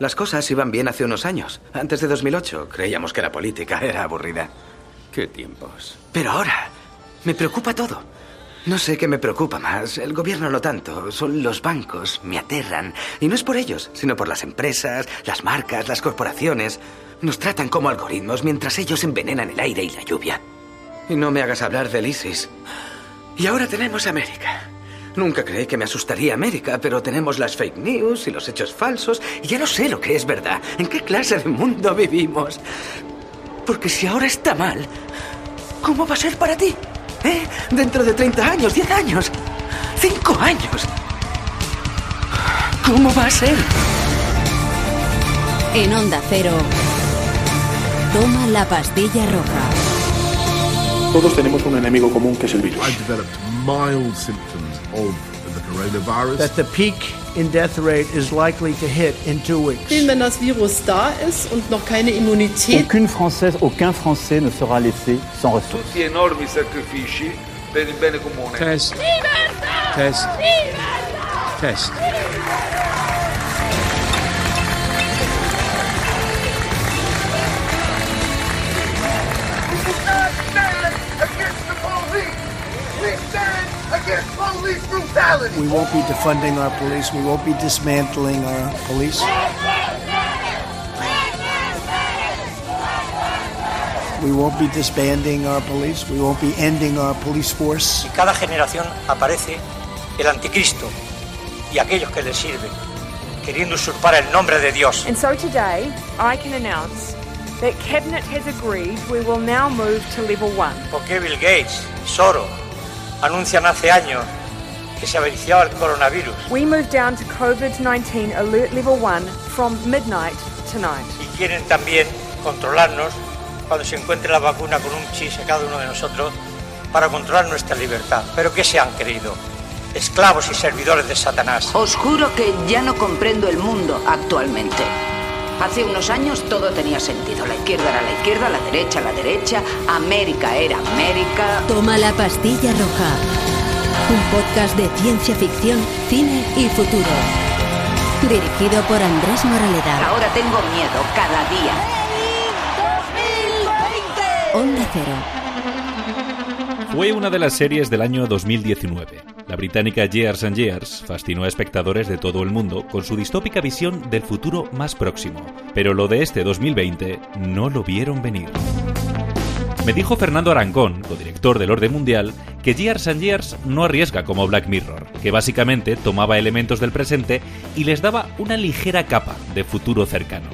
Las cosas iban bien hace unos años. Antes de 2008 creíamos que la política era aburrida. ¿Qué tiempos? Pero ahora me preocupa todo. No sé qué me preocupa más. El gobierno no tanto. Son los bancos. Me aterran. Y no es por ellos, sino por las empresas, las marcas, las corporaciones. Nos tratan como algoritmos mientras ellos envenenan el aire y la lluvia. Y no me hagas hablar del ISIS. Y ahora tenemos América. Nunca creí que me asustaría América, pero tenemos las fake news y los hechos falsos y ya no sé lo que es verdad. ¿En qué clase de mundo vivimos? Porque si ahora está mal, ¿cómo va a ser para ti? ¿Eh? Dentro de 30 años, 10 años, 5 años. ¿Cómo va a ser? En Onda Cero, toma la pastilla roja. Todos tenemos un enemigo común que es el virus. I developed mild symptoms. That the peak in death rate is likely to hit in two weeks. Wenn das Virus da ist und noch keine Immunität Aucune Française, aucun Français ne sera laissé sans ressources. tutti enormi sacrifici per il bene comune. Test. Test. Test. We won't be defunding our police. We won't be dismantling our police. We won't be disbanding our police. We won't be ending our police force. cada generación aparece el anticristo y aquellos que le sirven, queriendo usurpar el nombre de Dios. And so today, I can announce that Cabinet has agreed we will now move to level one. Porque Bill Gates y Soros anuncian hace años que se avariciaba el coronavirus We move down to COVID 19 alert level one from midnight tonight. y quieren también controlarnos cuando se encuentre la vacuna con un chis a cada uno de nosotros para controlar nuestra libertad. ¿Pero qué se han creído? Esclavos y servidores de Satanás. Os juro que ya no comprendo el mundo actualmente. Hace unos años todo tenía sentido. La izquierda era la izquierda, la derecha la derecha, América era América. Toma la pastilla roja. Un podcast de ciencia ficción, cine y futuro. Dirigido por Andrés Moraleda. Ahora tengo miedo cada día. Onda Cero. Fue una de las series del año 2019. La británica Years and Years fascinó a espectadores de todo el mundo con su distópica visión del futuro más próximo. Pero lo de este 2020 no lo vieron venir. Me dijo Fernando Arancón, codirector del Orden Mundial, que Years and Years no arriesga como Black Mirror, que básicamente tomaba elementos del presente y les daba una ligera capa de futuro cercano.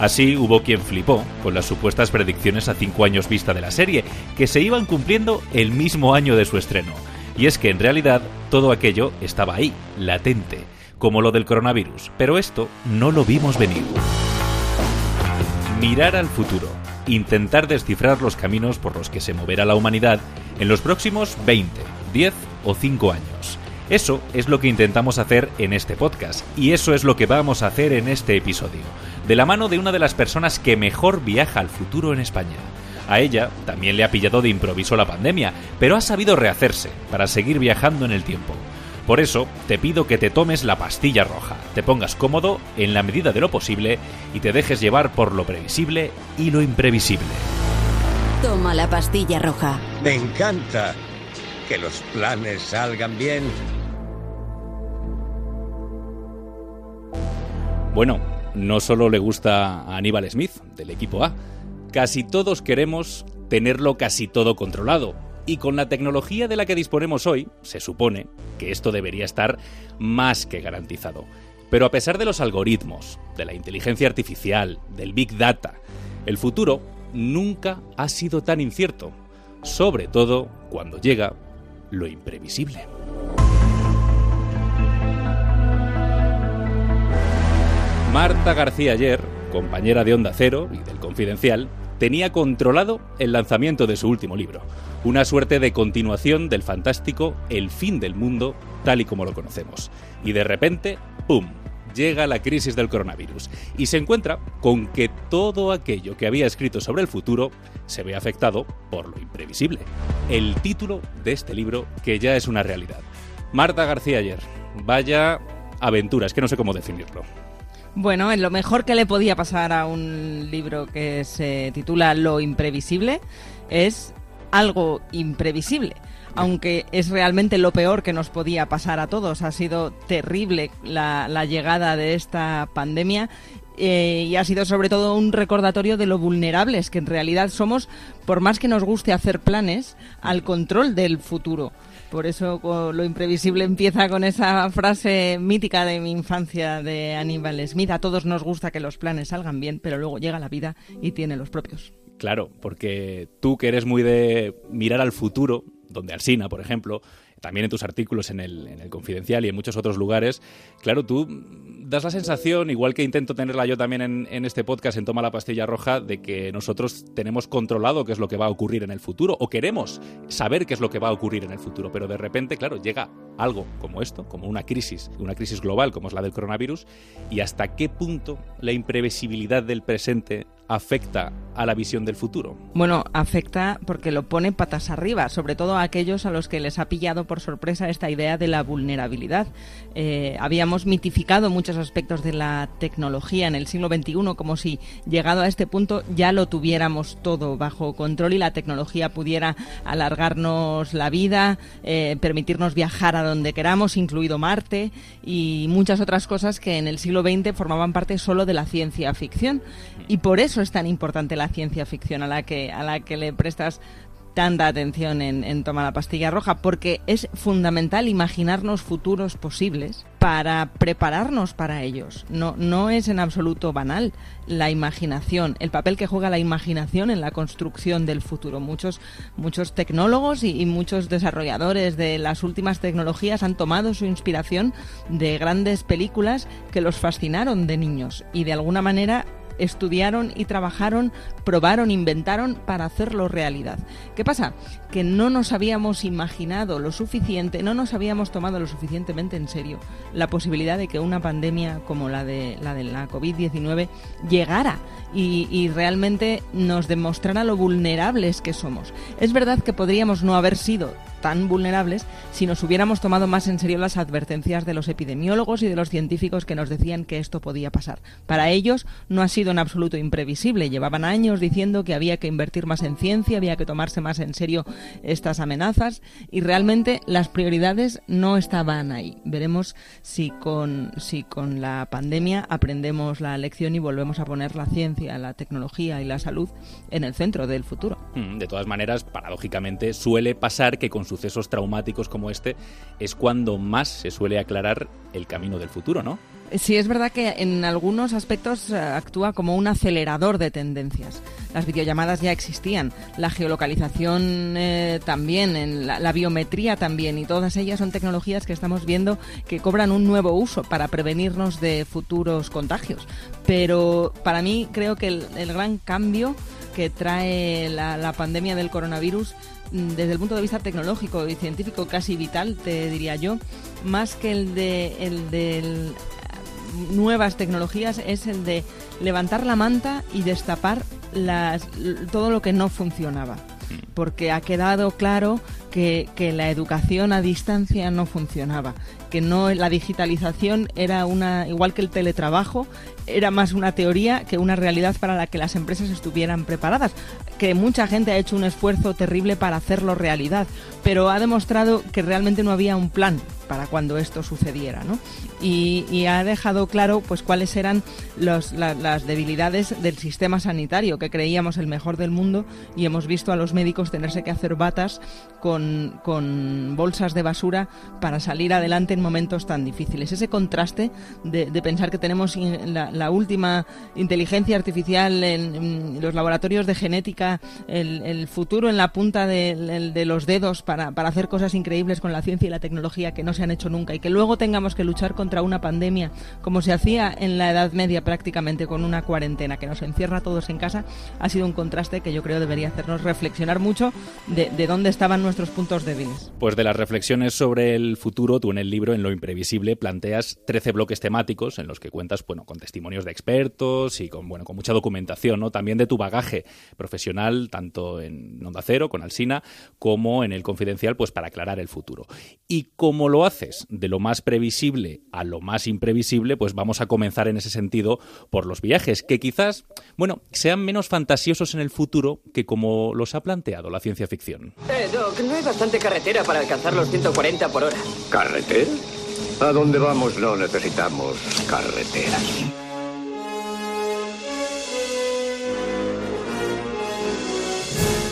Así hubo quien flipó con las supuestas predicciones a cinco años vista de la serie, que se iban cumpliendo el mismo año de su estreno. Y es que en realidad todo aquello estaba ahí, latente, como lo del coronavirus, pero esto no lo vimos venir. Mirar al futuro, intentar descifrar los caminos por los que se moverá la humanidad en los próximos 20, 10 o 5 años. Eso es lo que intentamos hacer en este podcast y eso es lo que vamos a hacer en este episodio, de la mano de una de las personas que mejor viaja al futuro en España. A ella también le ha pillado de improviso la pandemia, pero ha sabido rehacerse para seguir viajando en el tiempo. Por eso, te pido que te tomes la pastilla roja, te pongas cómodo en la medida de lo posible y te dejes llevar por lo previsible y lo imprevisible. Toma la pastilla roja. Me encanta que los planes salgan bien. Bueno, no solo le gusta a Aníbal Smith, del equipo A. Casi todos queremos tenerlo casi todo controlado. Y con la tecnología de la que disponemos hoy, se supone que esto debería estar más que garantizado. Pero a pesar de los algoritmos, de la inteligencia artificial, del big data, el futuro nunca ha sido tan incierto. Sobre todo cuando llega lo imprevisible. Marta García ayer, compañera de Onda Cero y del Confidencial, tenía controlado el lanzamiento de su último libro, una suerte de continuación del fantástico El fin del mundo tal y como lo conocemos. Y de repente, ¡pum!, llega la crisis del coronavirus y se encuentra con que todo aquello que había escrito sobre el futuro se ve afectado por lo imprevisible. El título de este libro que ya es una realidad. Marta García ayer, vaya aventura, es que no sé cómo definirlo. Bueno, lo mejor que le podía pasar a un libro que se titula Lo imprevisible es algo imprevisible aunque es realmente lo peor que nos podía pasar a todos. Ha sido terrible la, llegada de esta pandemia eh, y ha sido sobre todo un recordatorio de lo vulnerables que en realidad somos, por más que nos guste hacer planes, al control del futuro. Por eso lo imprevisible empieza con esa frase mítica de mi infancia de Aníbal Smith. A todos nos gusta que los planes salgan bien, pero luego llega la vida y tiene los propios. Claro, porque tú que eres muy de mirar al futuro, donde Alsina, por ejemplo, también en tus artículos en el, en el Confidencial y en muchos otros lugares, claro, tú das la sensación, igual que intento tenerla yo también en, este podcast, en Toma la Pastilla Roja, de que nosotros tenemos controlado qué es lo que va a ocurrir en el futuro, o queremos saber qué es lo que va a ocurrir en el futuro, pero de repente, claro, llega algo como esto, como una crisis, una crisis global como es la del coronavirus, y hasta qué punto la imprevisibilidad del presente afecta a la visión del futuro? Bueno, afecta porque lo pone patas arriba, sobre todo a aquellos a los que les ha pillado por sorpresa esta idea de la vulnerabilidad. Eh, habíamos mitificado muchos aspectos de la tecnología en el siglo XXI como si llegado a este punto ya lo tuviéramos todo bajo control y la tecnología pudiera alargarnos la vida, eh, permitirnos viajar a donde queramos, incluido Marte y muchas otras cosas que en el siglo XX formaban parte solo de la ciencia ficción. Y por eso es tan importante la ciencia ficción a la que, a la que le prestas tanta atención en, Toma la pastilla roja, porque es fundamental imaginarnos futuros posibles para prepararnos para ellos. No, no es en absoluto banal la imaginación, el papel que juega la imaginación en la construcción del futuro. Muchos, muchos tecnólogos y, y muchos desarrolladores de las últimas tecnologías han tomado su inspiración de grandes películas que los fascinaron de niños y de alguna manera estudiaron y trabajaron, probaron, inventaron para hacerlo realidad. ¿Qué pasa? Que no nos habíamos imaginado lo suficiente, no nos habíamos tomado lo suficientemente en serio la posibilidad de que una pandemia como la de la, de la COVID-19 llegara y, y realmente nos demostrara lo vulnerables que somos. Es verdad que podríamos no haber sido tan vulnerables si nos hubiéramos tomado más en serio las advertencias de los epidemiólogos y de los científicos que nos decían que esto podía pasar. Para ellos no ha sido en absoluto imprevisible. Llevaban años diciendo que había que invertir más en ciencia, había que tomarse más en serio estas amenazas y realmente las prioridades no estaban ahí. Veremos si con, si con la pandemia aprendemos la lección y volvemos a poner la ciencia, la tecnología y la salud en el centro del futuro. Mm, de todas maneras, paradójicamente, suele pasar que con sucesos traumáticos como este es cuando más se suele aclarar el camino del futuro, ¿no? Sí, es verdad que en algunos aspectos eh, actúa como un acelerador de tendencias. Las videollamadas ya existían, la geolocalización eh, también, la, biometría también, y todas ellas son tecnologías que estamos viendo que cobran un nuevo uso para prevenirnos de futuros contagios. Pero para mí creo que el, gran cambio que trae la, la pandemia del coronavirus Mm, desde el punto de vista tecnológico y científico casi vital, te diría yo, más que el de, el de nuevas tecnologías, es el de levantar la manta y destapar las, todo lo que no funcionaba. Porque ha quedado claro que, que la educación a distancia no funcionaba, que no la digitalización era una igual que el teletrabajo era más una teoría que una realidad para la que las empresas estuvieran preparadas, que mucha gente ha hecho un esfuerzo terrible para hacerlo realidad, pero ha demostrado que realmente no había un plan para cuando esto sucediera, ¿no? Y, ha dejado claro pues cuáles eran las debilidades del sistema sanitario, que creíamos el mejor del mundo, y hemos visto a los médicos tenerse que hacer batas con, con bolsas de basura para salir adelante en momentos tan difíciles. Ese contraste de, pensar que tenemos la, última inteligencia artificial en, los laboratorios de genética, el, futuro en la punta de, los dedos para, hacer cosas increíbles con la ciencia y la tecnología que no se han hecho nunca y que luego tengamos que luchar contra una pandemia como se hacía en la Edad Media prácticamente con una cuarentena que nos encierra a todos en casa, ha sido un contraste que yo creo debería hacernos reflexionar mucho de dónde estaban nuestros puntos débiles. Pues de las reflexiones sobre el futuro, tú en el libro, en Lo Imprevisible, planteas 13 bloques temáticos en los que cuentas bueno, con testimonios de expertos y con, bueno, con mucha documentación, ¿no? también de tu bagaje profesional, tanto en Onda Cero, con Alsina, como en el Confidencial, pues para aclarar el futuro. Y como lo haces de lo más previsible a lo más imprevisible, pues vamos a comenzar en ese sentido por los viajes, que quizás, bueno, sean menos fantasiosos en el futuro que como los ha planteado la ciencia ficción. Eh, Doc, no hay bastante carretera para alcanzar los 140 por hora. ¿Carretera? A dónde vamos no necesitamos carreteras.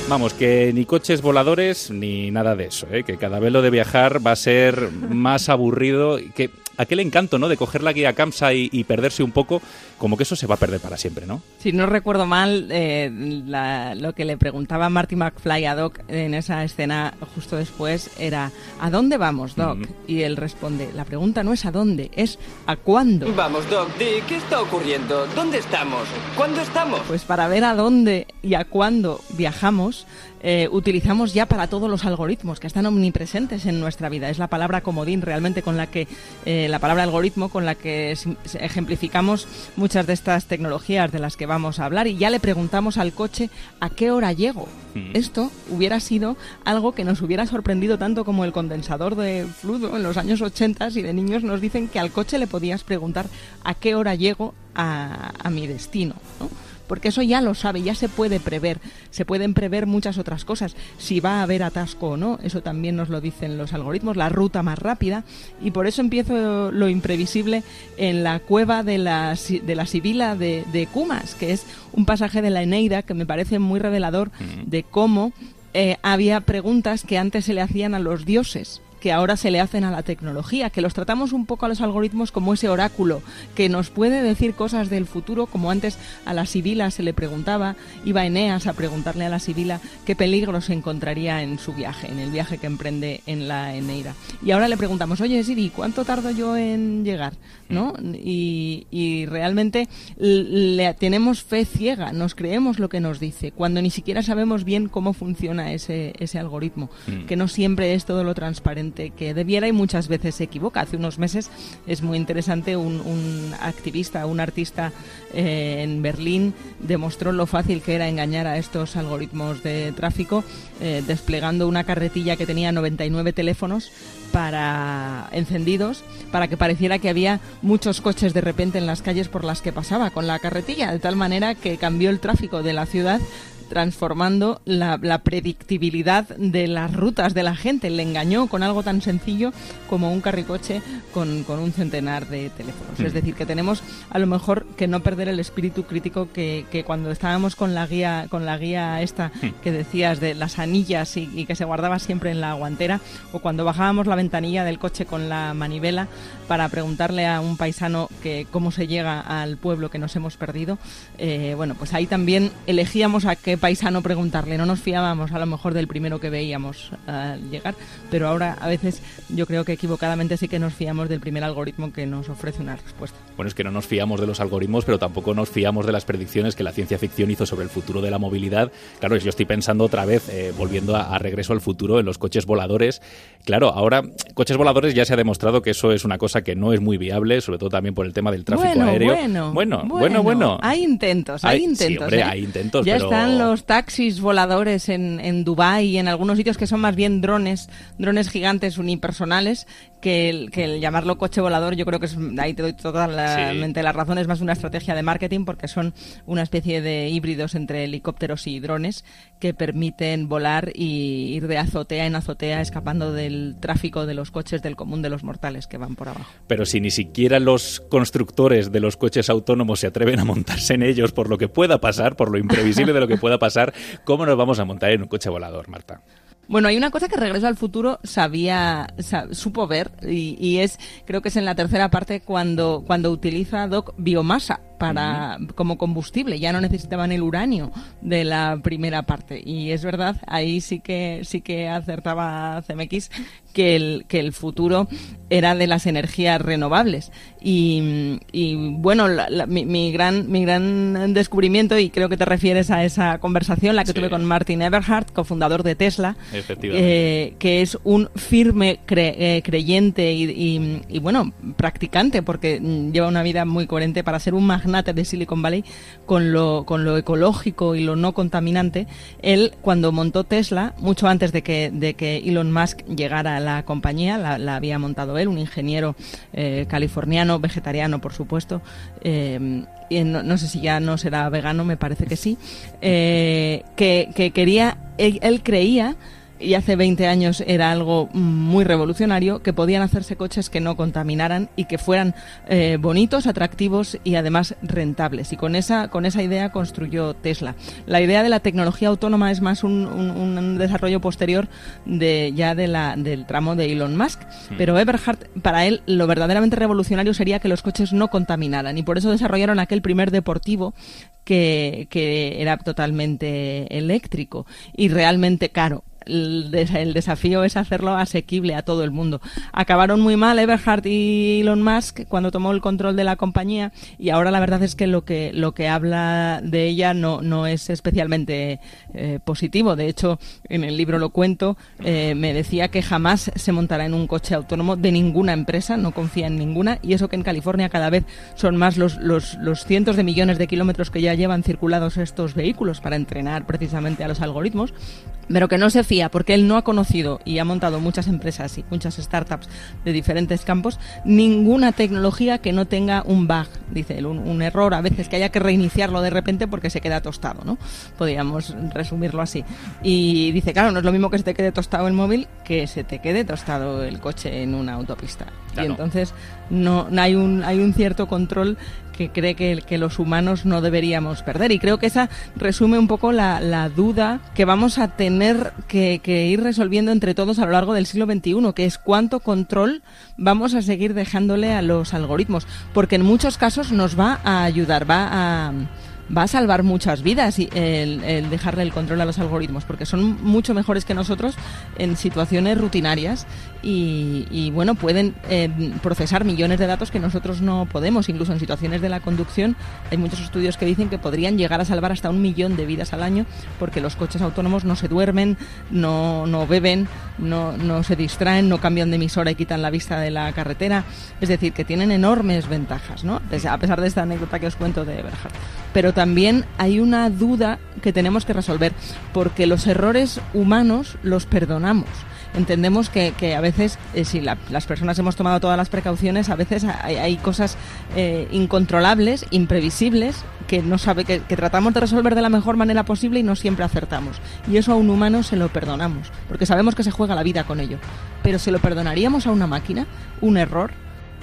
Vamos, que ni coches voladores ni nada de eso, ¿eh? que cada vez lo de viajar va a ser más aburrido, que aquel encanto, ¿no? De coger la guía Kamsa y, y, perderse un poco, como que eso se va a perder para siempre, ¿no? Si no recuerdo mal, eh, la, lo que le preguntaba Marty McFly a Doc en esa escena justo después era ¿a dónde vamos, Doc? Mm -hmm. Y él responde, la pregunta no es a dónde, es a cuándo. Vamos, Doc, di, ¿qué está ocurriendo? ¿Dónde estamos? ¿Cuándo estamos? Pues para ver a dónde y a cuándo viajamos, eh, utilizamos ya para todos los algoritmos que están omnipresentes en nuestra vida. Es la palabra comodín realmente con la que, eh, la palabra algoritmo con la que ejemplificamos muchas de estas tecnologías de las que vamos a hablar y ya le preguntamos al coche a qué hora llego. Mm. Esto hubiera sido algo que nos hubiera sorprendido tanto como el condensador de fluido en los años 80 y de niños nos dicen que al coche le podías preguntar a qué hora llego a, a mi destino. ¿no? Porque eso ya lo sabe, ya se puede prever, se pueden prever muchas otras cosas, si va a haber atasco o no, eso también nos lo dicen los algoritmos, la ruta más rápida, y por eso empiezo lo imprevisible en la cueva de la, de la Sibila de, de Cumas, que es un pasaje de la Eneida que me parece muy revelador de cómo eh, había preguntas que antes se le hacían a los dioses que ahora se le hacen a la tecnología, que los tratamos un poco a los algoritmos como ese oráculo que nos puede decir cosas del futuro, como antes a la Sibila se le preguntaba, iba Eneas a preguntarle a la Sibila qué peligro se encontraría en su viaje, en el viaje que emprende en la Eneida. Y ahora le preguntamos, oye Siri, ¿cuánto tardo yo en llegar? ¿No? Y, y realmente le tenemos fe ciega, nos creemos lo que nos dice, cuando ni siquiera sabemos bien cómo funciona ese, ese algoritmo, mm. que no siempre es todo lo transparente que debiera y muchas veces se equivoca. Hace unos meses es muy interesante, un, activista, un artista eh, en Berlín demostró lo fácil que era engañar a estos algoritmos de tráfico eh, desplegando una carretilla que tenía 99 teléfonos para encendidos para que pareciera que había muchos coches de repente en las calles por las que pasaba con la carretilla de tal manera que cambió el tráfico de la ciudad transformando la, la, predictibilidad de las rutas de la gente. Le engañó con algo tan sencillo como un carricoche con, con un centenar de teléfonos. Mm. Es decir, que tenemos a lo mejor que no perder el espíritu crítico que, que cuando estábamos con la guía, con la guía esta mm. que decías de las anillas y, y, que se guardaba siempre en la guantera, o cuando bajábamos la ventanilla del coche con la manivela para preguntarle a un paisano que cómo se llega al pueblo que nos hemos perdido. Eh, bueno, pues ahí también elegíamos a qué paisano preguntarle. No nos fiábamos a lo mejor del primero que veíamos al llegar, pero ahora a veces yo creo que equivocadamente sí que nos fiamos del primer algoritmo que nos ofrece una respuesta. Bueno, es que no nos fiamos de los algoritmos, pero tampoco nos fiamos de las predicciones que la ciencia ficción hizo sobre el futuro de la movilidad. Claro, yo estoy pensando otra vez, eh, volviendo a, a, regreso al futuro, en los coches voladores. Claro, ahora, coches voladores ya se ha demostrado que eso es una cosa que no es muy viable, sobre todo también por el tema del tráfico bueno, aéreo. Bueno, bueno, bueno, bueno, Hay intentos, hay, hay intentos. Sí, hombre, ¿eh? hay intentos, ya pero... están los taxis voladores en, en Dubái y en algunos sitios que son más bien drones, drones gigantes unipersonales, que el, que el llamarlo coche volador yo creo que es, ahí te doy totalmente sí. la razón, es más una estrategia de marketing porque son una especie de híbridos entre helicópteros y drones que permiten volar y ir de azotea en azotea escapando del tráfico de los coches del común de los mortales que van por abajo. Pero si ni siquiera los constructores de los coches autónomos se atreven a montarse en ellos por lo que pueda pasar, por lo imprevisible de lo que pueda pasar, ¿cómo nos vamos a montar en un coche volador, Marta? Bueno, hay una cosa que Regreso al Futuro sabía, sab, supo ver y, y, es, creo que es en la tercera parte cuando, cuando utiliza Doc biomasa para como combustible, ya no necesitaban el uranio de la primera parte. Y es verdad, ahí sí que sí que acertaba CMX que el, que el futuro era de las energías renovables. Y, bueno, mi, gran, mi gran descubrimiento, y creo que te refieres a esa conversación, la que tuve con Martin Eberhardt, cofundador de Tesla, eh, que es un firme eh, creyente y, y, bueno, practicante, porque lleva una vida muy coherente para ser un de Silicon Valley con lo, con lo ecológico y lo no contaminante. Él, cuando montó Tesla, mucho antes de que, de que Elon Musk llegara a la compañía, la, había montado él, un ingeniero eh, californiano, vegetariano, por supuesto. Eh, no, sé si ya no será vegano, me parece que sí. Eh, que, quería, él creía y hace 20 años era algo muy revolucionario, que podían hacerse coches que no contaminaran y que fueran eh, bonitos, atractivos y además rentables. Y con esa, con esa idea construyó Tesla. La idea de la tecnología autónoma es más un, desarrollo posterior de, ya de la, del tramo de Elon Musk. Pero Eberhard, para él, lo verdaderamente revolucionario sería que los coches no contaminaran. Y por eso desarrollaron aquel primer deportivo que, que era totalmente eléctrico y realmente caro el, desafío es hacerlo asequible a todo el mundo. Acabaron muy mal Eberhard y Elon Musk cuando tomó el control de la compañía y ahora la verdad es que lo que, lo que habla de ella no, no es especialmente eh, positivo. De hecho, en el libro lo cuento, eh, me decía que jamás se montará en un coche autónomo de ninguna empresa, no confía en ninguna, y eso que en California cada vez son más los, los, los cientos de millones de kilómetros que ya llevan circulados estos vehículos para entrenar precisamente a los algoritmos, pero que no se fía porque él no ha conocido y ha montado muchas empresas y muchas startups de diferentes campos, ninguna tecnología que no tenga un bug, dice él, un, error a veces que haya que reiniciarlo de repente porque se queda tostado, ¿no? Podríamos resumirlo así. Y dice, claro, no es lo mismo que se te quede tostado el móvil que se te quede tostado el coche en una autopista. Y entonces no, hay, un, hay un cierto control que cree que, que, los humanos no deberíamos perder. Y creo que esa resume un poco la, la duda que vamos a tener que, que, ir resolviendo entre todos a lo largo del siglo XXI, que es cuánto control vamos a seguir dejándole a los algoritmos. Porque en muchos casos nos va a ayudar, va a va a salvar muchas vidas el, dejarle el control a los algoritmos, porque son mucho mejores que nosotros en situaciones rutinarias y, bueno, pueden eh, procesar millones de datos que nosotros no podemos, incluso en situaciones de la conducción. Hay muchos estudios que dicen que podrían llegar a salvar hasta un millón de vidas al año, porque los coches autónomos no se duermen, no, no beben, no, no se distraen, no cambian de emisora y quitan la vista de la carretera. Es decir, que tienen enormes ventajas, ¿no? A pesar de esta anécdota que os cuento de Eberhard. Pero también hay una duda que tenemos que resolver, porque los errores humanos los perdonamos entendemos que, a veces, eh, si las personas hemos tomado todas las precauciones, a veces hay, cosas eh, incontrolables, imprevisibles, que no sabe que, que, tratamos de resolver de la mejor manera posible y no siempre acertamos. Y eso a un humano se lo perdonamos, porque sabemos que se juega la vida con ello. Pero ¿se lo perdonaríamos a una máquina? ¿Un error?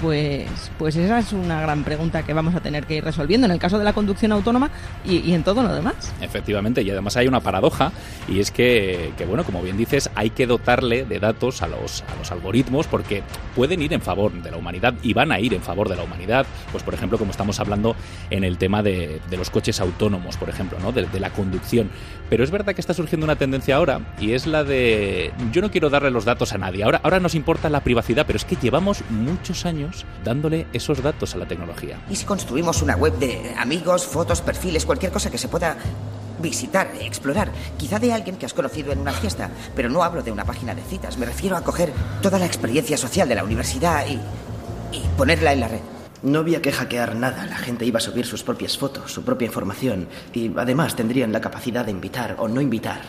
Pues, pues esa es una gran pregunta que vamos a tener que ir resolviendo en el caso de la conducción autónoma y, en todo lo demás. Efectivamente, y además hay una paradoja, y es que, que, bueno, como bien dices, hay que dotarle de datos a los, a los algoritmos porque pueden ir en favor de la humanidad y van a ir en favor de la humanidad, pues por ejemplo, como estamos hablando en el tema de, los coches autónomos, por ejemplo, ¿no? De, de la conducción. Pero es verdad que está surgiendo una tendencia ahora, y es la de yo no quiero darle los datos a nadie. Ahora, ahora nos importa la privacidad, pero es que llevamos muchos años dándole esos datos a la tecnología. ¿Y si construimos una web de amigos, fotos, perfiles, cualquier cosa que se pueda visitar, explorar, quizá de alguien que has conocido en una fiesta, pero no hablo de una página de citas, me refiero a coger toda la experiencia social de la universidad y, y ponerla en la red. No había que hackear nada, la gente iba a subir sus propias fotos, su propia información y además tendrían la capacidad de invitar o no invitar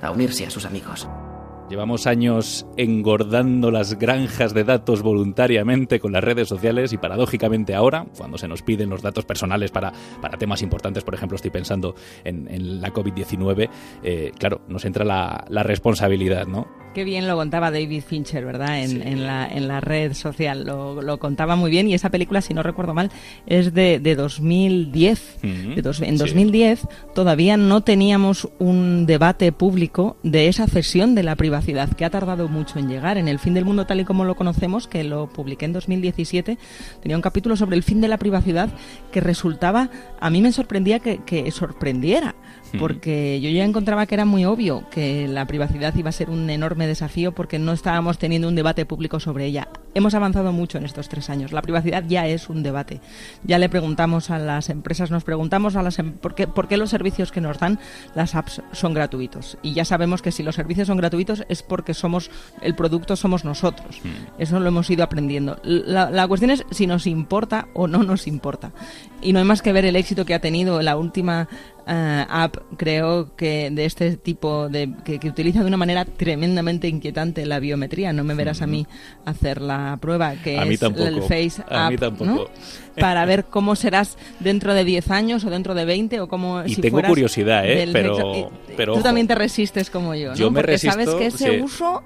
a unirse a sus amigos. Llevamos años engordando las granjas de datos voluntariamente con las redes sociales y paradójicamente ahora, cuando se nos piden los datos personales para, para temas importantes, por ejemplo, estoy pensando en, la COVID-19, eh, claro, nos entra la, la responsabilidad, ¿no? Qué bien lo contaba David Fincher, ¿verdad? En, la, en la red social. Lo, contaba muy bien y esa película, si no recuerdo mal, es de, de 2010. en 2010 todavía no teníamos un debate público de esa cesión de la privacidad, que ha tardado mucho en llegar. En El fin del mundo tal y como lo conocemos, que lo publiqué en 2017, tenía un capítulo sobre el fin de la privacidad que resultaba, a mí me sorprendía que, que sorprendiera porque yo ya encontraba que era muy obvio que la privacidad iba a ser un enorme desafío porque no estábamos teniendo un debate público sobre ella. Hemos avanzado mucho en estos tres años. La privacidad ya es un debate. Ya le preguntamos a las empresas, nos preguntamos a las em, ¿por, qué, por qué los servicios que nos dan las apps son gratuitos. Y ya sabemos que si los servicios son gratuitos es porque somos el producto somos nosotros. Eso lo hemos ido aprendiendo. La, la cuestión es si nos importa o no nos importa. Y no hay más que ver el éxito que ha tenido la última eh, app, creo que de este tipo, de, que, utiliza de una manera tremendamente inquietante la biometría. No me verás a mí hacer la prueba, que es el Face App, para ver cómo serás dentro de 10 años o dentro de 20 o cómo... Y tengo curiosidad, ¿eh? Pero, pero... Tú también te resistes como yo, ¿no? Yo me Porque resisto, sabes que ese uso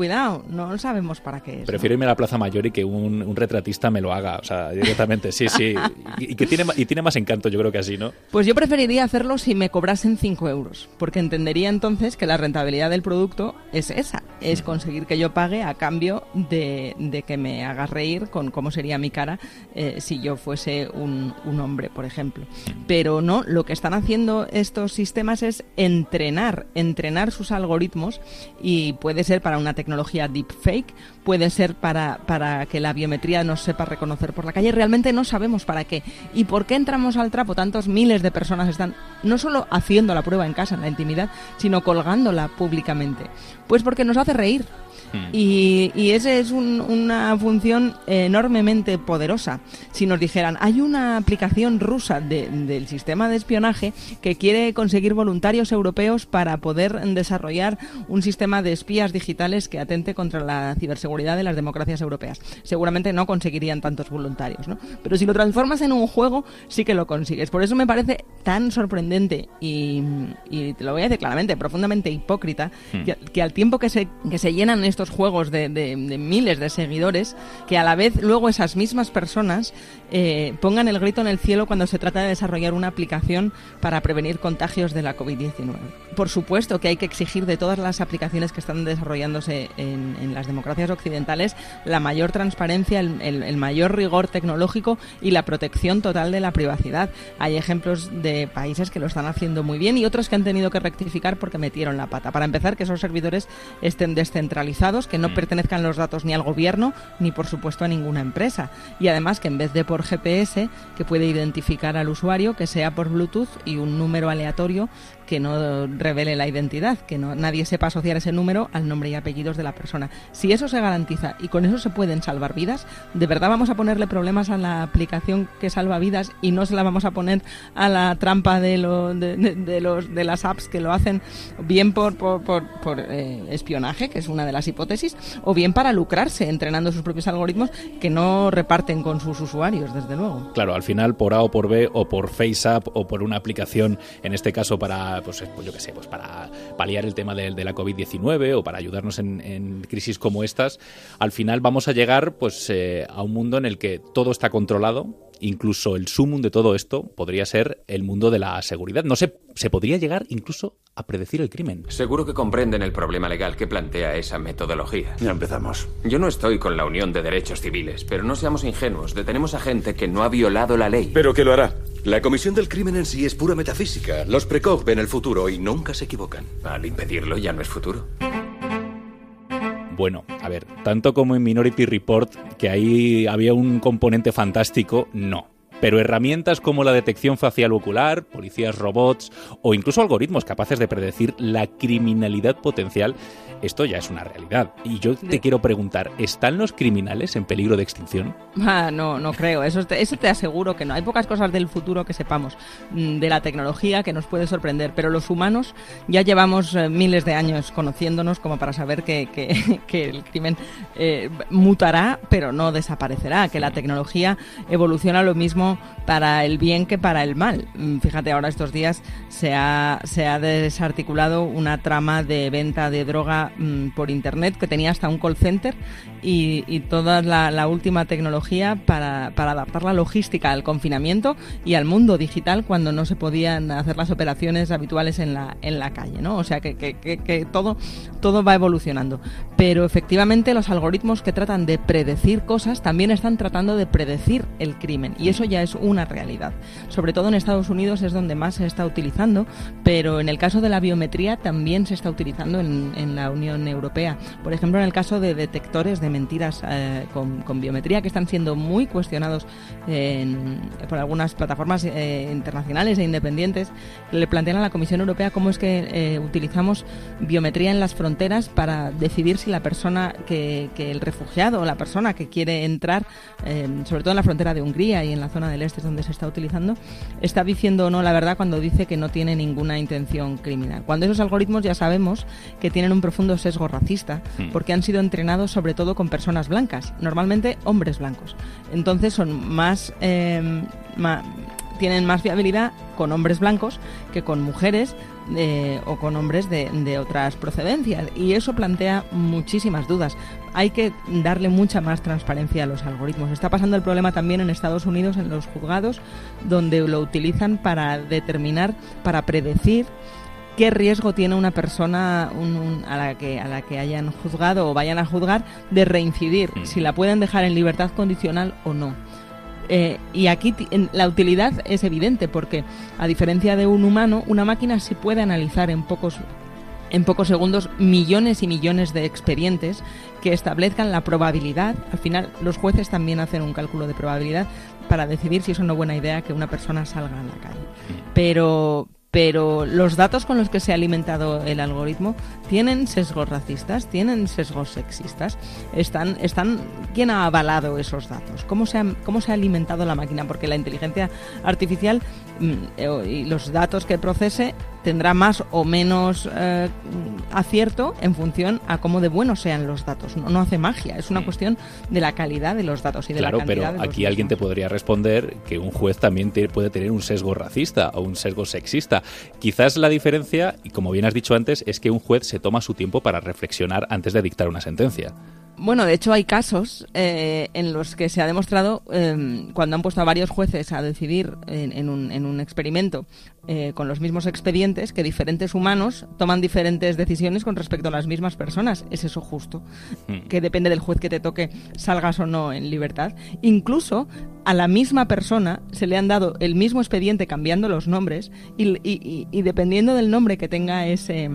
cuidado, no sabemos para qué es. Prefiero irme a la Plaza Mayor y que un, retratista me lo haga, o sea, directamente, sí, sí. Y, que tiene, y tiene más encanto, yo creo que así, ¿no? Pues yo preferiría hacerlo si me cobrasen 5 euros, porque entendería entonces que la rentabilidad del producto es esa, es conseguir que yo pague a cambio de, que me haga reír con cómo sería mi cara eh, si yo fuese un, un hombre, por ejemplo. Pero no, lo que están haciendo estos sistemas es entrenar, entrenar sus algoritmos y puede ser para una tecnología tecnología deepfake, puede ser para, para que la biometría nos sepa reconocer por la calle. Realmente no sabemos para qué. ¿Y por qué entramos al trapo? Tantos miles de personas están no solo haciendo la prueba en casa, en la intimidad, sino colgándola públicamente. Pues porque nos hace reír. Hmm. Y, y esa es una función enormemente poderosa. Si nos dijeran, hay una aplicación rusa del sistema de espionaje que quiere conseguir voluntarios europeos para poder desarrollar un sistema de espías digitales que atente contra la ciberseguridad de las democracias europeas. Seguramente no conseguirían tantos voluntarios, ¿no? Pero si lo transformas en un juego, sí que lo consigues. Por eso me parece tan sorprendente y, te lo voy a decir claramente, profundamente hipócrita, hmm. que, que, al tiempo que se, que se llenan estos juegos de, miles de seguidores, que a la vez luego esas mismas personas eh, pongan el grito en el cielo cuando se trata de desarrollar una aplicación para prevenir contagios de la COVID-19. Por supuesto que hay que exigir de todas las aplicaciones que están desarrollándose en, las democracias occidentales la mayor transparencia, el, mayor rigor tecnológico y la protección total de la privacidad. Hay ejemplos de países que lo están haciendo muy bien y otros que han tenido que rectificar porque metieron la pata. Para empezar, que esos servidores estén descentralizados, que no mm. pertenezcan los datos ni al gobierno ni, por supuesto, a ninguna empresa. Y además que en vez de por GPS, que puede identificar al usuario, que sea por Bluetooth y un número aleatorio que no revele la identidad, que no, nadie sepa asociar ese número al nombre y apellidos de la persona. Si eso se garantiza y con eso se pueden salvar vidas, ¿de verdad vamos a ponerle problemas a la aplicación que salva vidas y no se la vamos a poner a la trampa de, lo, de, los, de las apps que lo hacen bien por, eh, espionaje, que es una de las hipótesis, o bien para lucrarse entrenando sus propios algoritmos que no reparten con sus usuarios, desde luego? Claro, al final por A o por B o por FaceApp o por una aplicación, en este caso para pues, pues, yo qué sé, pues para paliar el tema de, la COVID-19 o para ayudarnos en, crisis como estas, al final vamos a llegar pues eh, a un mundo en el que todo está controlado, incluso el sumum de todo esto podría ser el mundo de la seguridad. No sé, se podría llegar incluso a predecir el crimen. Seguro que comprenden el problema legal que plantea esa metodología. Ya empezamos. Yo no estoy con la Unión de Derechos Civiles, pero no seamos ingenuos. Detenemos a gente que no ha violado la ley. Pero que lo hará. La comisión del crimen en sí es pura metafísica. Los Precog ven el futuro y nunca se equivocan. Al impedirlo ya no es futuro. Bueno, a ver, tanto como en Minority Report, que ahí había un componente fantástico, no. Pero herramientas como la detección facial ocular, policías robots o incluso algoritmos capaces de predecir la criminalidad potencial, esto ya es una realidad. Y yo te quiero preguntar, ¿están los criminales en peligro de extinción? Ah, no, no creo. Eso te, eso te aseguro que no. Hay pocas cosas del futuro que sepamos mm, de la tecnología que nos puede sorprender, pero los humanos ya llevamos eh, miles de años conociéndonos como para saber que, el crimen eh, mutará, pero no desaparecerá, que la tecnología evoluciona lo mismo para el bien que para el mal. Mm, fíjate, ahora estos días se ha, se ha desarticulado una trama de venta de droga mm, por Internet que tenía hasta un call center y, toda la, última tecnología para, adaptar la logística al confinamiento y al mundo digital cuando no se podían hacer las operaciones habituales en la, en la calle. ¿no? O sea que, que, que todo, todo va evolucionando. Pero efectivamente los algoritmos que tratan de predecir cosas también están tratando de predecir el crimen y eso ya es una realidad. Sobre todo en Estados Unidos es donde más se está utilizando, pero en el caso de la biometría también se está utilizando en, en la Unión Europea. Por ejemplo, en el caso de detectores de mentiras eh, con, biometría que están siendo muy cuestionados por algunas plataformas eh, internacionales e independientes, le plantean a la Comisión Europea cómo es que eh, utilizamos biometría en las fronteras para decidir si la persona que, que el refugiado o la persona que quiere entrar, sobre todo en la frontera de Hungría y en la zona del este donde se está utilizando, está diciendo o no la verdad cuando dice que no tiene ninguna intención criminal. Cuando esos algoritmos ya sabemos que tienen un profundo sesgo racista, hmm. porque han sido entrenados sobre todo con personas blancas, normalmente hombres blancos. Entonces son más, em, tienen más fiabilidad con hombres blancos que con mujeres eh, o con hombres de, de, otras procedencias. Y eso plantea muchísimas dudas. Hay que darle mucha más transparencia a los algoritmos. Está pasando el problema también en Estados Unidos, en los juzgados, donde lo utilizan para determinar, para predecir qué riesgo tiene una persona a, la que, a la que hayan juzgado o vayan a juzgar de reincidir, mm. si la pueden dejar en libertad condicional o no. Eh, y aquí la utilidad es evidente porque, a diferencia de un humano, una máquina sí puede analizar en pocos en pocos segundos millones y millones de expedientes que establezcan la probabilidad. Al final, los jueces también hacen un cálculo de probabilidad para decidir si es una buena idea que una persona salga a la calle. Mm. Pero, pero los datos con los que se ha alimentado el algoritmo tienen sesgos racistas, tienen sesgos sexistas. Están, están, ¿Quién ha avalado esos datos? ¿Cómo se ha, cómo se ha alimentado la máquina? Porque la inteligencia artificial mm, eh, y los datos que procese tendrá más o menos eh, acierto en función a cómo de buenos sean los datos. No, hace magia, es una mm. cuestión de la calidad de los datos y de claro, la Claro, pero aquí alguien te podría responder que un juez también puede tener un sesgo racista o un sesgo sexista. Quizás la diferencia, y como bien has dicho antes, es que un juez se toma su tiempo para reflexionar antes de dictar una sentencia. Bueno, de hecho hay casos eh, en los que se ha demostrado, em, cuando han puesto a varios jueces a decidir en, un, experimento eh, con los mismos expedientes, que diferentes humanos toman diferentes decisiones con respecto a las mismas personas. ¿Es eso justo? Hmm. Que depende del juez que te toque, salgas o no en libertad. Incluso a la misma persona se le han dado el mismo expediente cambiando los nombres y dependiendo del nombre que tenga ese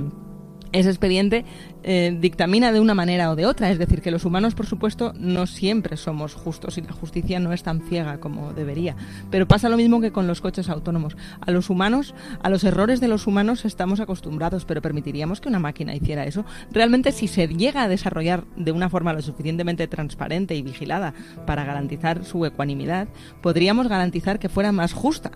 ese expediente eh, dictamina de una manera o de otra. Es decir, que los humanos, por supuesto, no siempre somos justos y la justicia no es tan ciega como debería. Pero pasa lo mismo que con los coches autónomos. A los humanos, a los errores de los humanos estamos acostumbrados, pero permitiríamos que una máquina hiciera eso. Realmente, si se llega a desarrollar de una forma lo suficientemente transparente y vigilada para garantizar su ecuanimidad, podríamos garantizar que fuera más justa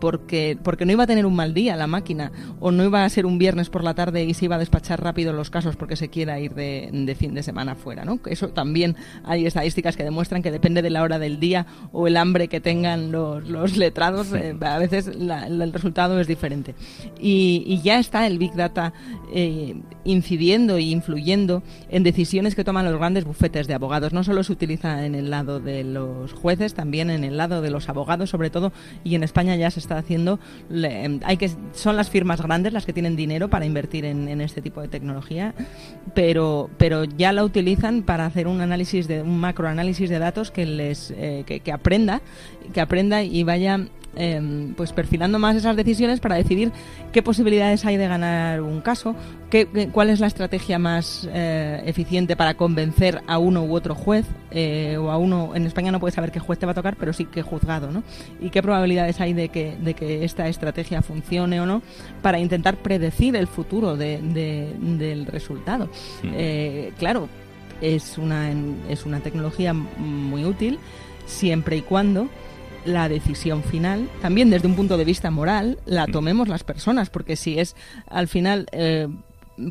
porque, porque no iba a tener un mal día la máquina o no iba a ser un viernes por la tarde y se iba a despachar rápido los casos porque se quiera ir de, fin de semana fuera. ¿no? Eso también hay estadísticas que demuestran que depende de la hora del día o el hambre que tengan los, letrados, eh, a veces el resultado es diferente. Y, ya está el Big Data eh, incidiendo e influyendo en decisiones que toman los grandes bufetes de abogados. No solo se utiliza en el lado de los jueces, también en el lado de los abogados, sobre todo, y en España ya se está haciendo, hay que, son las firmas grandes las que tienen dinero para invertir en, este tipo de tecnología, pero, pero ya la utilizan para hacer un análisis de un macroanálisis de datos que les eh, que, aprenda, que aprenda y vaya Em, pues perfilando más esas decisiones para decidir qué posibilidades hay de ganar un caso, qué, cuál es la estrategia más eh, eficiente para convencer a uno u otro juez, eh, o a uno, en España no puedes saber qué juez te va a tocar, pero sí qué juzgado, ¿no? Y qué probabilidades hay de que, de que esta estrategia funcione o no para intentar predecir el futuro del resultado. Mm. Eh, claro, es una, es una tecnología muy útil siempre y cuando la decisión final, también desde un punto de vista moral, la mm. tomemos las personas, porque si es al final... Eh,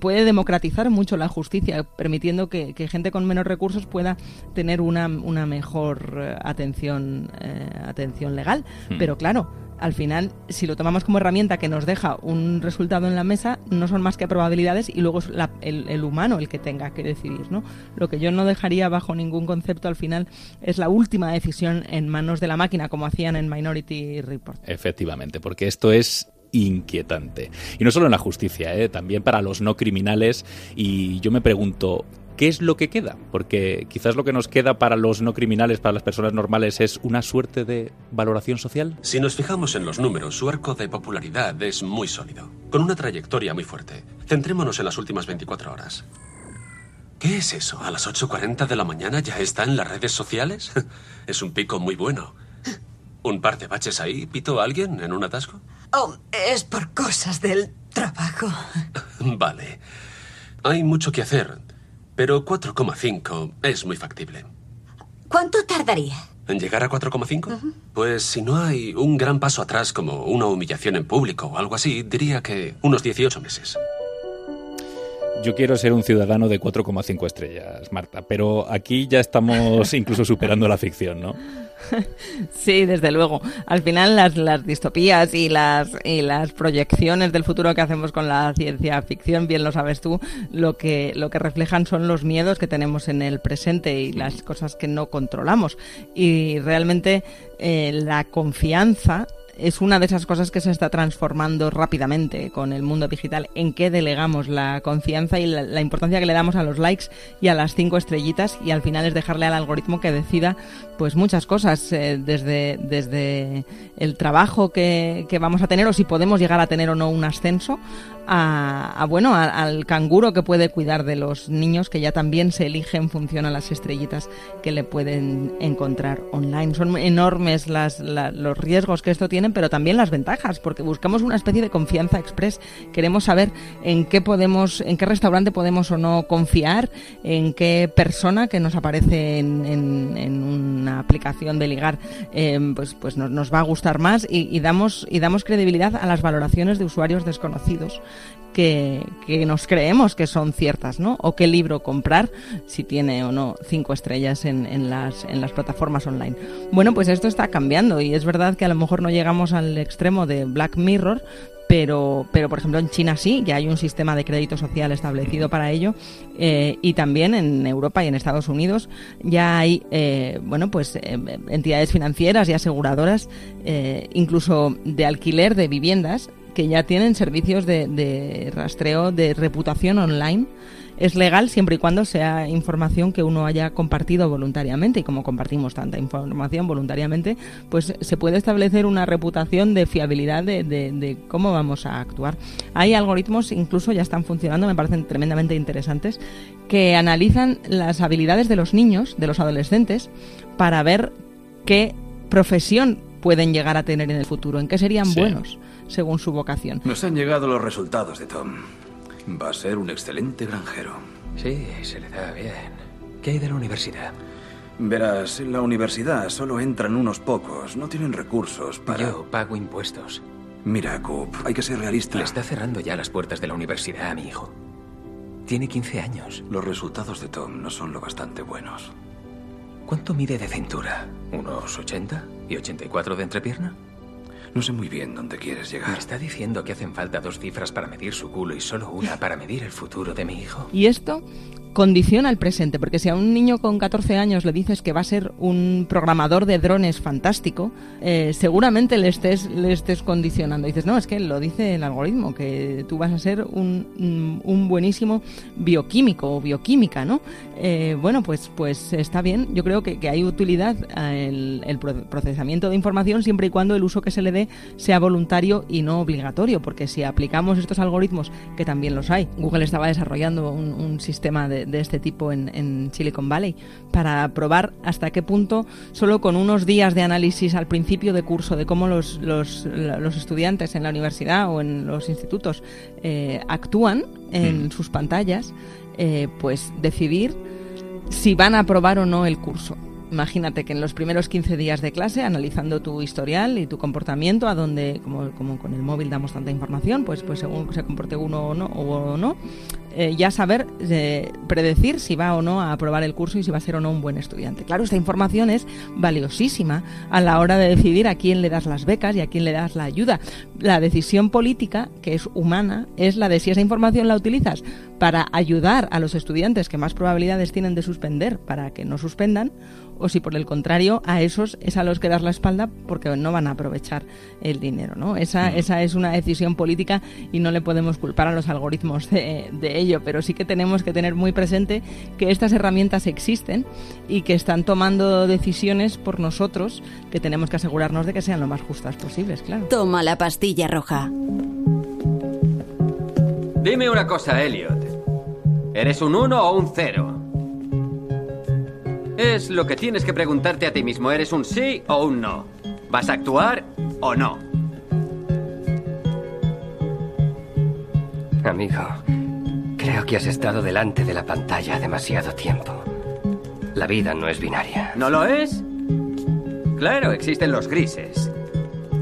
puede democratizar mucho la justicia, permitiendo que, gente con menos recursos pueda tener una, una mejor eh, atención, eh, atención legal. Hmm. Pero claro, al final, si lo tomamos como herramienta que nos deja un resultado en la mesa, no son más que probabilidades y luego es el, humano el que tenga que decidir. ¿no? Lo que yo no dejaría bajo ningún concepto al final es la última decisión en manos de la máquina, como hacían en Minority Report. Efectivamente, porque esto es inquietante. Y no solo en la justicia, ¿eh? también para los no criminales. Y yo me pregunto, ¿qué es lo que queda? Porque quizás lo que nos queda para los no criminales, para las personas normales, es una suerte de valoración social. Si nos fijamos en los números, su arco de popularidad es muy sólido, con una trayectoria muy fuerte. Centrémonos en las últimas 24 horas. ¿Qué es eso? ¿A las 8.40 de la mañana ya está en las redes sociales? es un pico muy bueno. ¿Un par de baches ahí? ¿Pito a alguien en un atasco? Oh, es por cosas del trabajo. Vale. Hay mucho que hacer. Pero 4,5 es muy factible. ¿Cuánto tardaría? ¿En llegar a 4,5? Pues si no hay un gran paso atrás como una humillación en público o algo así, diría que unos 18 meses. Yo quiero ser un ciudadano de 4,5 estrellas, Marta, pero aquí ya estamos incluso superando la ficción, ¿no? Sí, desde luego. Al final las, las distopías y las, y las proyecciones del futuro que hacemos con la ciencia ficción, bien lo sabes tú, lo que, lo que reflejan son los miedos que tenemos en el presente y las cosas que no controlamos. Y realmente eh, la confianza es una de esas cosas que se está transformando rápidamente con el mundo digital, en que delegamos la confianza y la, importancia que le damos a los likes y a las cinco estrellitas y al final es dejarle al algoritmo que decida pues muchas cosas, eh, desde, desde el trabajo que, que vamos a tener o si podemos llegar a tener o no un ascenso, a, bueno al canguro que puede cuidar de los niños que ya también se elige en función a las estrellitas que le pueden encontrar online. Son enormes las, los riesgos que esto tiene, pero también las ventajas, porque buscamos una especie de confianza express. Queremos saber en qué podemos, en qué restaurante podemos o no confiar, en qué persona que nos aparece en, en, una aplicación de ligar, eh, pues, pues nos, va a gustar más y, damos y damos credibilidad a las valoraciones de usuarios desconocidos que, nos creemos que son ciertas, ¿no? O qué libro comprar, si tiene o no cinco estrellas en, en, las, en las plataformas online. Bueno, pues esto está cambiando y es verdad que a lo mejor no llegamos al extremo de Black Mirror, pero, pero por ejemplo en China sí, ya hay un sistema de crédito social establecido para ello eh, y también en Europa y en Estados Unidos ya hay eh, bueno pues eh, entidades financieras y aseguradoras incluso de alquiler de viviendas que ya tienen servicios de, rastreo de reputación online. Es legal siempre y cuando sea información que uno haya compartido voluntariamente y como compartimos tanta información voluntariamente, pues se puede establecer una reputación de fiabilidad de, de, cómo vamos a actuar. Hay algoritmos, incluso ya están funcionando, me parecen tremendamente interesantes, que analizan las habilidades de los niños, de los adolescentes, para ver qué profesión pueden llegar a tener en el futuro, en qué serían buenos según su vocación. Nos han llegado los resultados de Tom. Va a ser un excelente granjero. Sí, se le da bien. ¿Qué hay de la universidad? Verás, en la universidad solo entran unos pocos. No tienen recursos para... Yo pago impuestos. Mira, Coop, hay que ser realista. Le está cerrando ya las puertas de la universidad a mi hijo. Tiene 15 años. Los resultados de Tom no son lo bastante buenos. ¿Cuánto mide de cintura? ¿Unos 80 y 84 de entrepierna? No sé muy bien dónde quieres llegar. Me está diciendo que hacen falta dos cifras para medir su culo y solo una para medir el futuro de mi hijo. ¿Y esto? condiciona el presente, porque si a un niño con 14 años le dices que va a ser un programador de drones fantástico, eh, seguramente le estés, le estés condicionando. dices, no, es que lo dice el algoritmo, que tú vas a ser un, un buenísimo bioquímico o bioquímica, ¿no? Eh, bueno, pues, pues está bien. Yo creo que, que hay utilidad el, el procesamiento de información siempre y cuando el uso que se le dé sea voluntario y no obligatorio, porque si aplicamos estos algoritmos, que también los hay, Google estaba desarrollando un, un sistema de de, este tipo en, Silicon Valley, para probar hasta qué punto, solo con unos días de análisis al principio de curso de cómo los, los, estudiantes en la universidad o en los institutos eh, actúan en mm. sus pantallas, eh, pues decidir si van a aprobar o no el curso Imagínate que en los primeros 15 días de clase, analizando tu historial y tu comportamiento, a donde, como, con el móvil damos tanta información, pues, pues según se comporte uno o no, o no eh, ya saber eh, predecir si va o no a aprobar el curso y si va a ser o no un buen estudiante. Claro, esta información es valiosísima a la hora de decidir a quién le das las becas y a quién le das la ayuda. La decisión política, que es humana, es la de si esa información la utilizas para ayudar a los estudiantes que más probabilidades tienen de suspender para que no suspendan o si por el contrario a esos es a los que das la espalda porque no van a aprovechar el dinero. ¿no? Esa, esa es una decisión política y no le podemos culpar a los algoritmos de, ello, pero sí que tenemos que tener muy presente que estas herramientas existen y que están tomando decisiones por nosotros que tenemos que asegurarnos de que sean lo más justas posibles, claro. Toma la pastilla roja. Dime una cosa, Elliot. ¿Eres un 1 o un 0? Es lo que tienes que preguntarte a ti mismo. ¿Eres un sí o un no? ¿Vas a actuar o no? Amigo, creo que has estado delante de la pantalla demasiado tiempo. La vida no es binaria. ¿No lo es? Claro, existen los grises.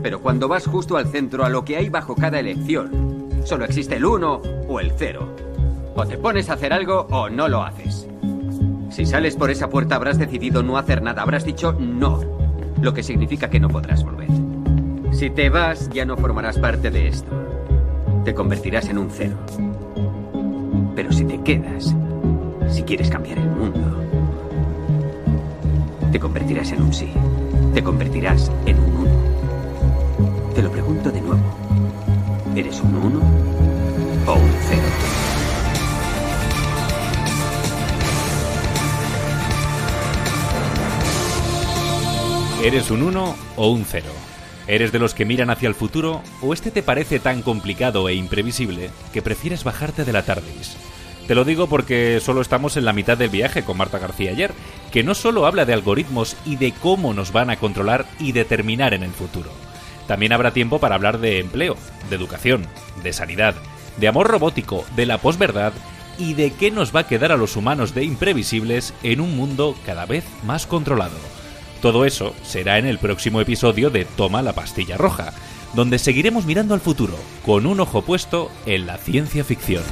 Pero cuando vas justo al centro a lo que hay bajo cada elección, solo existe el uno o el cero. O te pones a hacer algo o no lo haces. Si sales por esa puerta habrás decidido no hacer nada, habrás dicho no, lo que significa que no podrás volver. Si te vas, ya no formarás parte de esto. Te convertirás en un cero. Pero si te quedas, si quieres cambiar el mundo, te convertirás en un sí. Te convertirás en un uno. Te lo pregunto de nuevo. ¿Eres un uno o un cero? ¿Eres un 1 o un 0? ¿Eres de los que miran hacia el futuro o este te parece tan complicado e imprevisible que prefieres bajarte de la TARDIS? Te lo digo porque solo estamos en la mitad del viaje con Marta García ayer, que no solo habla de algoritmos y de cómo nos van a controlar y determinar en el futuro. También habrá tiempo para hablar de empleo, de educación, de sanidad, de amor robótico, de la posverdad y de qué nos va a quedar a los humanos de imprevisibles en un mundo cada vez más controlado. Todo eso será en el próximo episodio de Toma la pastilla roja, donde seguiremos mirando al futuro, con un ojo puesto en la ciencia ficción.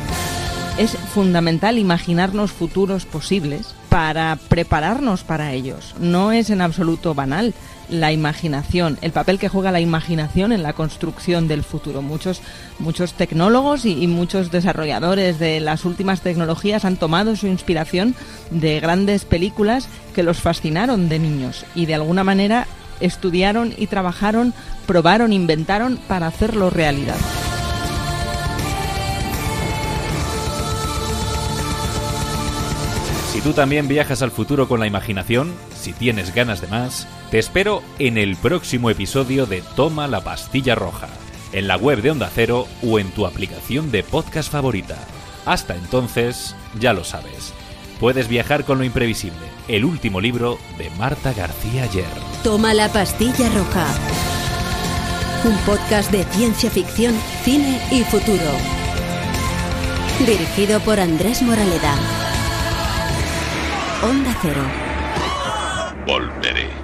Es fundamental imaginarnos futuros posibles para prepararnos para ellos. No es en absoluto banal la imaginación, el papel que juega la imaginación en la construcción del futuro. Muchos, muchos tecnólogos y, muchos desarrolladores de las últimas tecnologías han tomado su inspiración de grandes películas que los fascinaron de niños y de alguna manera estudiaron y trabajaron, probaron, inventaron para hacerlo realidad. Si tú también viajas al futuro con la imaginación, si tienes ganas de más, te espero en el próximo episodio de Toma la pastilla roja, en la web de Onda Cero o en tu aplicación de podcast favorita. Hasta entonces, ya lo sabes. Puedes viajar con lo imprevisible, el último libro de Marta García Ayer. Toma la pastilla roja. Un podcast de ciencia ficción, cine y futuro. Dirigido por Andrés Moraleda. Onda Cero. Volveré.